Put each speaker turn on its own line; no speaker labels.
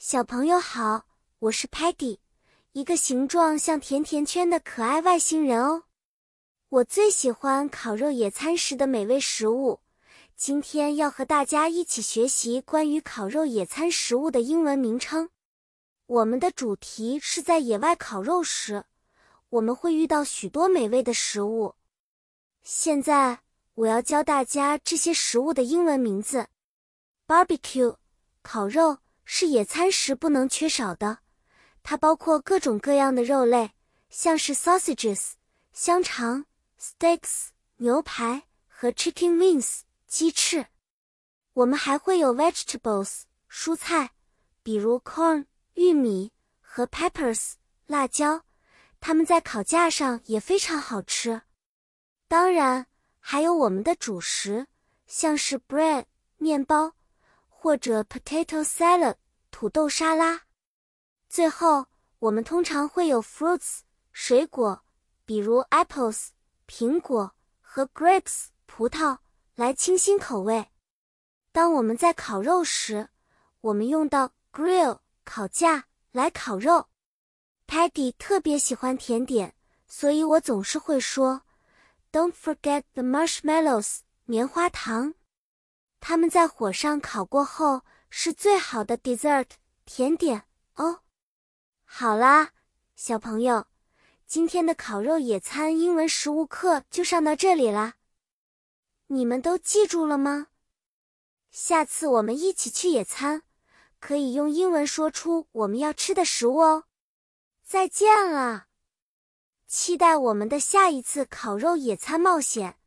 小朋友好，我是 Patty，一个形状像甜甜圈的可爱外星人哦。我最喜欢烤肉野餐时的美味食物。今天要和大家一起学习关于烤肉野餐食物的英文名称。我们的主题是在野外烤肉时，我们会遇到许多美味的食物。现在我要教大家这些食物的英文名字：Barbecue，烤肉。是野餐时不能缺少的，它包括各种各样的肉类，像是 sausages 香肠、steaks 牛排和 chicken wings 鸡翅。我们还会有 vegetables 蔬菜，比如 corn 玉米和 peppers 辣椒，它们在烤架上也非常好吃。当然，还有我们的主食，像是 bread 面包。或者 potato salad 土豆沙拉。最后，我们通常会有 fruits 水果，比如 apples 苹果和 grapes 葡萄，来清新口味。当我们在烤肉时，我们用到 grill 烤架来烤肉。Paddy 特别喜欢甜点，所以我总是会说，Don't forget the marshmallows 棉花糖。它们在火上烤过后是最好的 dessert 甜点哦。好啦，小朋友，今天的烤肉野餐英文食物课就上到这里啦。你们都记住了吗？下次我们一起去野餐，可以用英文说出我们要吃的食物哦。再见了，期待我们的下一次烤肉野餐冒险。